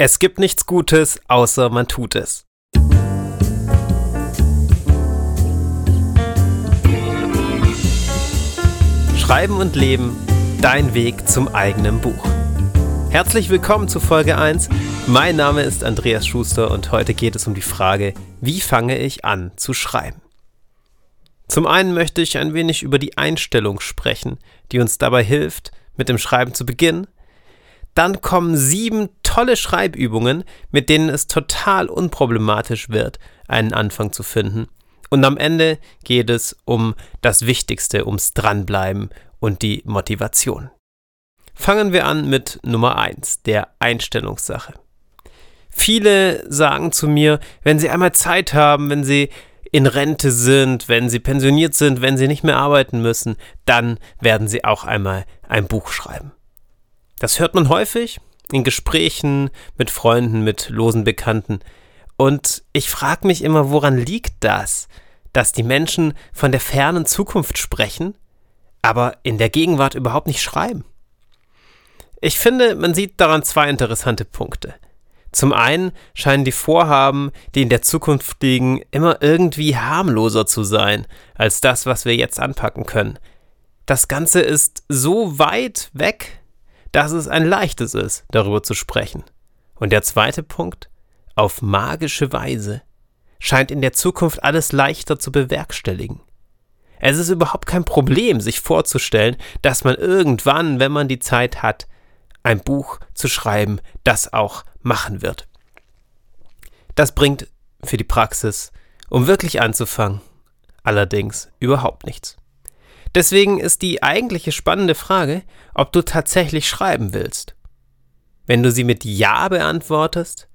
Es gibt nichts Gutes, außer man tut es. Schreiben und Leben, dein Weg zum eigenen Buch. Herzlich willkommen zu Folge 1. Mein Name ist Andreas Schuster und heute geht es um die Frage, wie fange ich an zu schreiben? Zum einen möchte ich ein wenig über die Einstellung sprechen, die uns dabei hilft, mit dem Schreiben zu beginnen. Dann kommen sieben tolle Schreibübungen, mit denen es total unproblematisch wird, einen Anfang zu finden. Und am Ende geht es um das Wichtigste, ums Dranbleiben und die Motivation. Fangen wir an mit Nummer eins, der Einstellungssache. Viele sagen zu mir, wenn sie einmal Zeit haben, wenn sie in Rente sind, wenn sie pensioniert sind, wenn sie nicht mehr arbeiten müssen, dann werden sie auch einmal ein Buch schreiben. Das hört man häufig in Gesprächen mit Freunden, mit losen Bekannten. Und ich frage mich immer, woran liegt das, dass die Menschen von der fernen Zukunft sprechen, aber in der Gegenwart überhaupt nicht schreiben? Ich finde, man sieht daran zwei interessante Punkte. Zum einen scheinen die Vorhaben, die in der Zukunft liegen, immer irgendwie harmloser zu sein als das, was wir jetzt anpacken können. Das Ganze ist so weit weg, dass es ein leichtes ist, darüber zu sprechen. Und der zweite Punkt, auf magische Weise scheint in der Zukunft alles leichter zu bewerkstelligen. Es ist überhaupt kein Problem, sich vorzustellen, dass man irgendwann, wenn man die Zeit hat, ein Buch zu schreiben, das auch machen wird. Das bringt für die Praxis, um wirklich anzufangen, allerdings überhaupt nichts. Deswegen ist die eigentliche spannende Frage, ob du tatsächlich schreiben willst. Wenn du sie mit Ja beantwortest,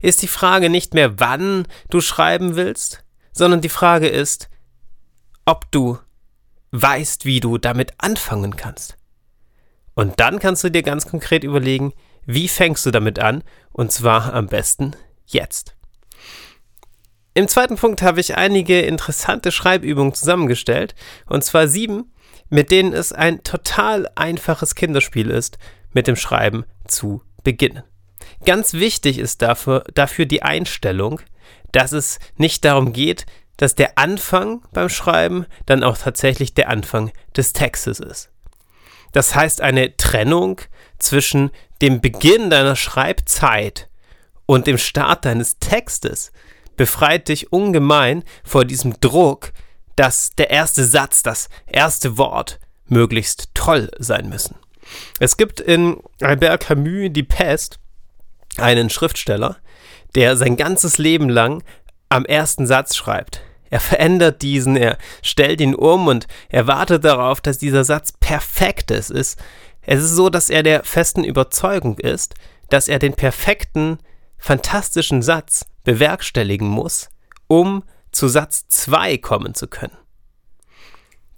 ist die Frage nicht mehr, wann du schreiben willst, sondern die Frage ist, ob du weißt, wie du damit anfangen kannst. Und dann kannst du dir ganz konkret überlegen, wie fängst du damit an, und zwar am besten jetzt. Im zweiten Punkt habe ich einige interessante Schreibübungen zusammengestellt, und zwar sieben, mit denen es ein total einfaches Kinderspiel ist, mit dem Schreiben zu beginnen. Ganz wichtig ist dafür, dafür die Einstellung, dass es nicht darum geht, dass der Anfang beim Schreiben dann auch tatsächlich der Anfang des Textes ist. Das heißt eine Trennung zwischen dem Beginn deiner Schreibzeit und dem Start deines Textes befreit dich ungemein vor diesem Druck, dass der erste Satz, das erste Wort möglichst toll sein müssen. Es gibt in Albert Camus Die Pest einen Schriftsteller, der sein ganzes Leben lang am ersten Satz schreibt. Er verändert diesen, er stellt ihn um und er wartet darauf, dass dieser Satz perfekt ist. Es ist so, dass er der festen Überzeugung ist, dass er den perfekten, fantastischen Satz bewerkstelligen muss, um zu Satz 2 kommen zu können.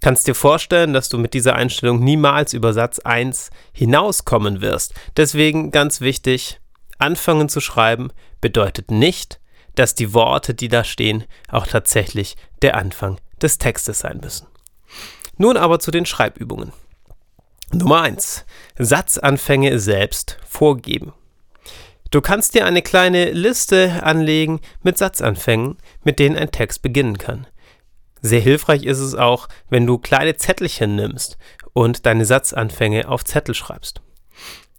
Kannst dir vorstellen, dass du mit dieser Einstellung niemals über Satz 1 hinauskommen wirst. Deswegen ganz wichtig, anfangen zu schreiben bedeutet nicht, dass die Worte, die da stehen, auch tatsächlich der Anfang des Textes sein müssen. Nun aber zu den Schreibübungen. Nummer 1. Satzanfänge selbst vorgeben. Du kannst dir eine kleine Liste anlegen mit Satzanfängen, mit denen ein Text beginnen kann. Sehr hilfreich ist es auch, wenn du kleine Zettelchen nimmst und deine Satzanfänge auf Zettel schreibst.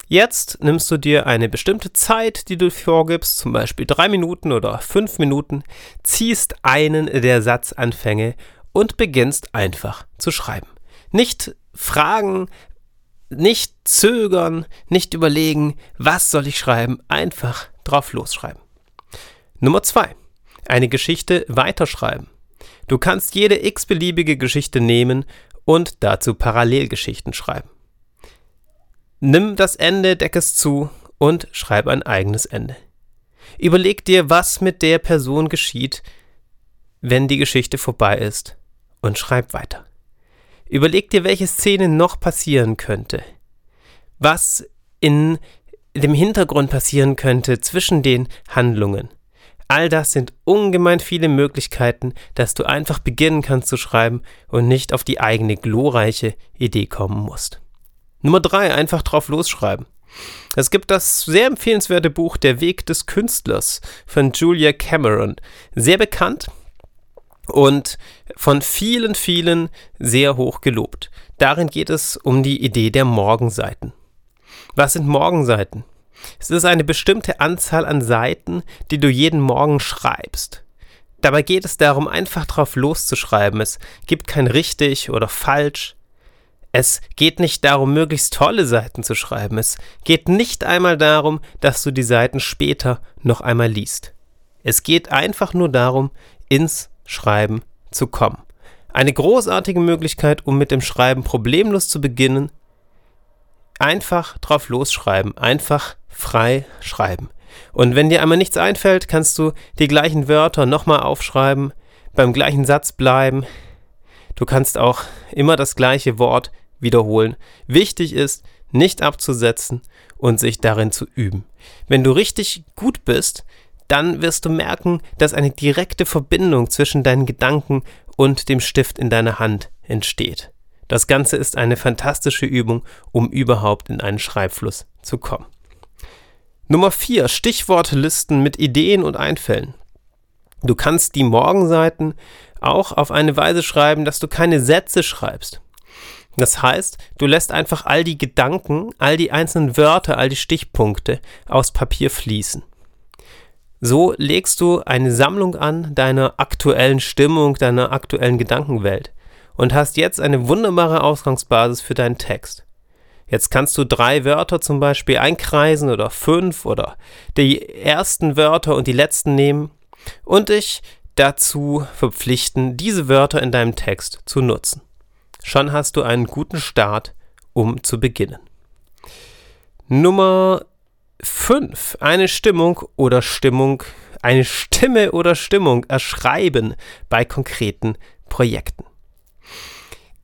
Jetzt nimmst du dir eine bestimmte Zeit, die du vorgibst, zum Beispiel drei Minuten oder fünf Minuten, ziehst einen der Satzanfänge und beginnst einfach zu schreiben. Nicht fragen, nicht zögern, nicht überlegen, was soll ich schreiben, einfach drauf losschreiben. Nummer zwei: Eine Geschichte weiterschreiben. Du kannst jede x-beliebige Geschichte nehmen und dazu Parallelgeschichten schreiben. Nimm das Ende, deck es zu und schreib ein eigenes Ende. Überleg dir, was mit der Person geschieht, wenn die Geschichte vorbei ist und schreib weiter. Überleg dir, welche Szene noch passieren könnte. Was in dem Hintergrund passieren könnte zwischen den Handlungen. All das sind ungemein viele Möglichkeiten, dass du einfach beginnen kannst zu schreiben und nicht auf die eigene glorreiche Idee kommen musst. Nummer drei, einfach drauf losschreiben. Es gibt das sehr empfehlenswerte Buch Der Weg des Künstlers von Julia Cameron. Sehr bekannt und von vielen, vielen sehr hoch gelobt. Darin geht es um die Idee der Morgenseiten. Was sind Morgenseiten? Es ist eine bestimmte Anzahl an Seiten, die du jeden Morgen schreibst. Dabei geht es darum, einfach drauf loszuschreiben. Es gibt kein richtig oder falsch. Es geht nicht darum, möglichst tolle Seiten zu schreiben. Es geht nicht einmal darum, dass du die Seiten später noch einmal liest. Es geht einfach nur darum, ins Schreiben zu kommen. Eine großartige Möglichkeit, um mit dem Schreiben problemlos zu beginnen. Einfach drauf losschreiben, einfach frei schreiben. Und wenn dir einmal nichts einfällt, kannst du die gleichen Wörter nochmal aufschreiben, beim gleichen Satz bleiben. Du kannst auch immer das gleiche Wort wiederholen. Wichtig ist, nicht abzusetzen und sich darin zu üben. Wenn du richtig gut bist, dann wirst du merken, dass eine direkte Verbindung zwischen deinen Gedanken und dem Stift in deiner Hand entsteht. Das Ganze ist eine fantastische Übung, um überhaupt in einen Schreibfluss zu kommen. Nummer 4. Stichwortlisten mit Ideen und Einfällen. Du kannst die Morgenseiten auch auf eine Weise schreiben, dass du keine Sätze schreibst. Das heißt, du lässt einfach all die Gedanken, all die einzelnen Wörter, all die Stichpunkte aus Papier fließen. So legst du eine Sammlung an deiner aktuellen Stimmung, deiner aktuellen Gedankenwelt und hast jetzt eine wunderbare Ausgangsbasis für deinen Text. Jetzt kannst du drei Wörter zum Beispiel einkreisen oder fünf oder die ersten Wörter und die letzten nehmen und dich dazu verpflichten, diese Wörter in deinem Text zu nutzen. Schon hast du einen guten Start, um zu beginnen. Nummer 5. Eine Stimmung oder Stimmung, eine Stimme oder Stimmung erschreiben bei konkreten Projekten.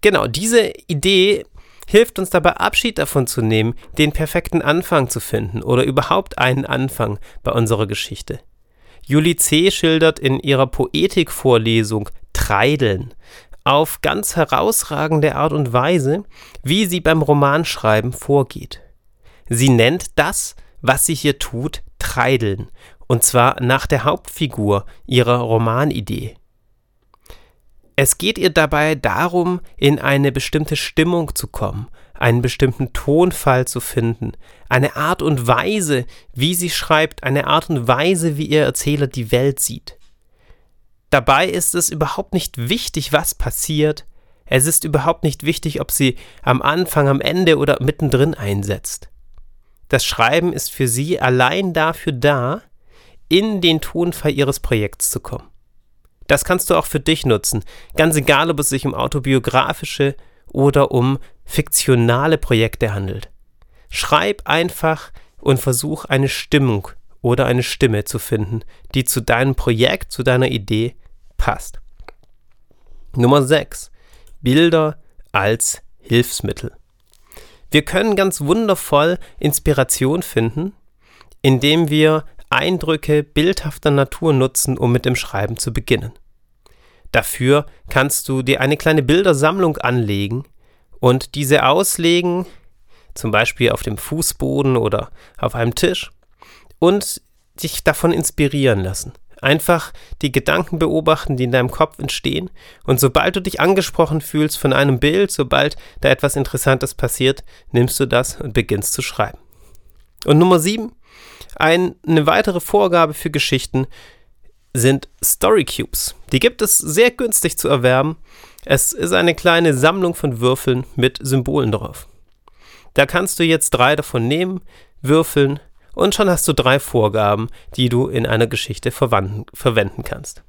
Genau, diese Idee hilft uns dabei, Abschied davon zu nehmen, den perfekten Anfang zu finden oder überhaupt einen Anfang bei unserer Geschichte. Julie C. schildert in ihrer Poetikvorlesung Treideln auf ganz herausragende Art und Weise, wie sie beim Romanschreiben vorgeht. Sie nennt das, was sie hier tut, Treideln, und zwar nach der Hauptfigur ihrer Romanidee. Es geht ihr dabei darum, in eine bestimmte Stimmung zu kommen, einen bestimmten Tonfall zu finden, eine Art und Weise, wie sie schreibt, eine Art und Weise, wie ihr Erzähler die Welt sieht. Dabei ist es überhaupt nicht wichtig, was passiert, es ist überhaupt nicht wichtig, ob sie am Anfang, am Ende oder mittendrin einsetzt. Das Schreiben ist für sie allein dafür da, in den Tonfall ihres Projekts zu kommen. Das kannst du auch für dich nutzen. Ganz egal, ob es sich um autobiografische oder um fiktionale Projekte handelt. Schreib einfach und versuch eine Stimmung oder eine Stimme zu finden, die zu deinem Projekt, zu deiner Idee passt. Nummer 6. Bilder als Hilfsmittel. Wir können ganz wundervoll Inspiration finden, indem wir Eindrücke bildhafter Natur nutzen, um mit dem Schreiben zu beginnen. Dafür kannst du dir eine kleine Bildersammlung anlegen und diese auslegen, zum Beispiel auf dem Fußboden oder auf einem Tisch, und dich davon inspirieren lassen. Einfach die Gedanken beobachten, die in deinem Kopf entstehen. Und sobald du dich angesprochen fühlst von einem Bild, sobald da etwas Interessantes passiert, nimmst du das und beginnst zu schreiben. Und Nummer sieben, ein, eine weitere Vorgabe für Geschichten sind Story Cubes. Die gibt es sehr günstig zu erwerben. Es ist eine kleine Sammlung von Würfeln mit Symbolen drauf. Da kannst du jetzt drei davon nehmen, würfeln und schon hast du drei Vorgaben, die du in einer Geschichte verwenden kannst.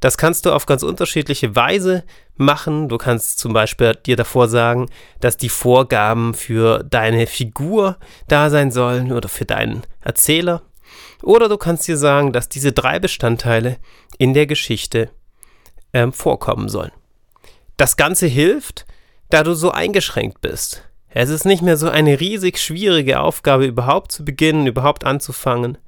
Das kannst du auf ganz unterschiedliche Weise machen. Du kannst zum Beispiel dir davor sagen, dass die Vorgaben für deine Figur da sein sollen oder für deinen Erzähler. Oder du kannst dir sagen, dass diese drei Bestandteile in der Geschichte ähm, vorkommen sollen. Das Ganze hilft, da du so eingeschränkt bist. Es ist nicht mehr so eine riesig schwierige Aufgabe, überhaupt zu beginnen, überhaupt anzufangen,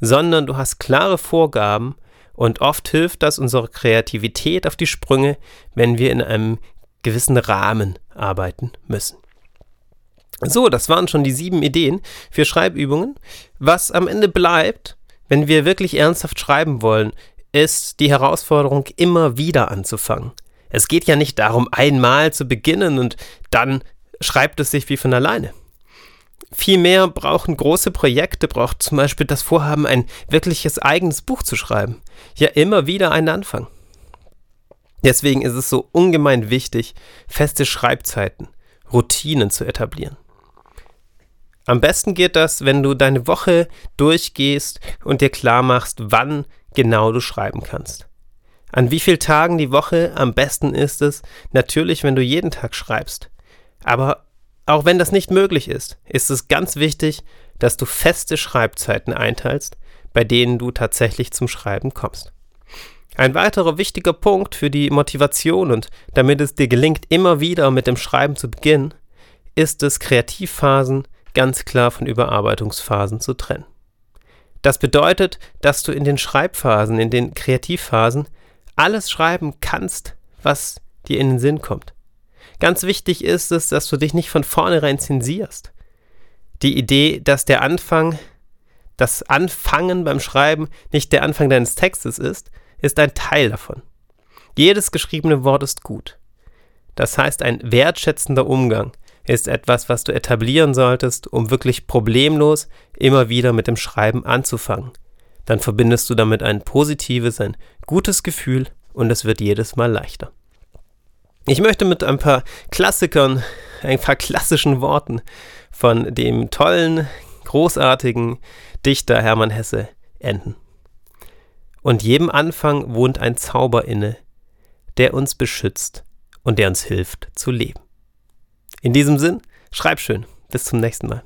sondern du hast klare Vorgaben und oft hilft das unserer Kreativität auf die Sprünge, wenn wir in einem gewissen Rahmen arbeiten müssen. So, das waren schon die sieben Ideen für Schreibübungen. Was am Ende bleibt, wenn wir wirklich ernsthaft schreiben wollen, ist die Herausforderung, immer wieder anzufangen. Es geht ja nicht darum, einmal zu beginnen und dann schreibt es sich wie von alleine. Vielmehr brauchen große Projekte, braucht zum Beispiel das Vorhaben, ein wirkliches eigenes Buch zu schreiben. Ja, immer wieder einen Anfang. Deswegen ist es so ungemein wichtig, feste Schreibzeiten, Routinen zu etablieren. Am besten geht das, wenn du deine Woche durchgehst und dir klar machst, wann genau du schreiben kannst. An wie vielen Tagen die Woche am besten ist es, natürlich, wenn du jeden Tag schreibst. Aber auch wenn das nicht möglich ist, ist es ganz wichtig, dass du feste Schreibzeiten einteilst, bei denen du tatsächlich zum Schreiben kommst. Ein weiterer wichtiger Punkt für die Motivation und damit es dir gelingt, immer wieder mit dem Schreiben zu beginnen, ist es, Kreativphasen ganz klar von Überarbeitungsphasen zu trennen. Das bedeutet, dass du in den Schreibphasen, in den Kreativphasen alles schreiben kannst, was dir in den Sinn kommt. Ganz wichtig ist es, dass du dich nicht von vornherein zensierst. Die Idee, dass der Anfang, das Anfangen beim Schreiben nicht der Anfang deines Textes ist, ist ein Teil davon. Jedes geschriebene Wort ist gut. Das heißt, ein wertschätzender Umgang ist etwas, was du etablieren solltest, um wirklich problemlos immer wieder mit dem Schreiben anzufangen. Dann verbindest du damit ein positives, ein gutes Gefühl und es wird jedes Mal leichter. Ich möchte mit ein paar Klassikern, ein paar klassischen Worten von dem tollen, großartigen Dichter Hermann Hesse enden. Und jedem Anfang wohnt ein Zauber inne, der uns beschützt und der uns hilft zu leben. In diesem Sinn, schreib schön. Bis zum nächsten Mal.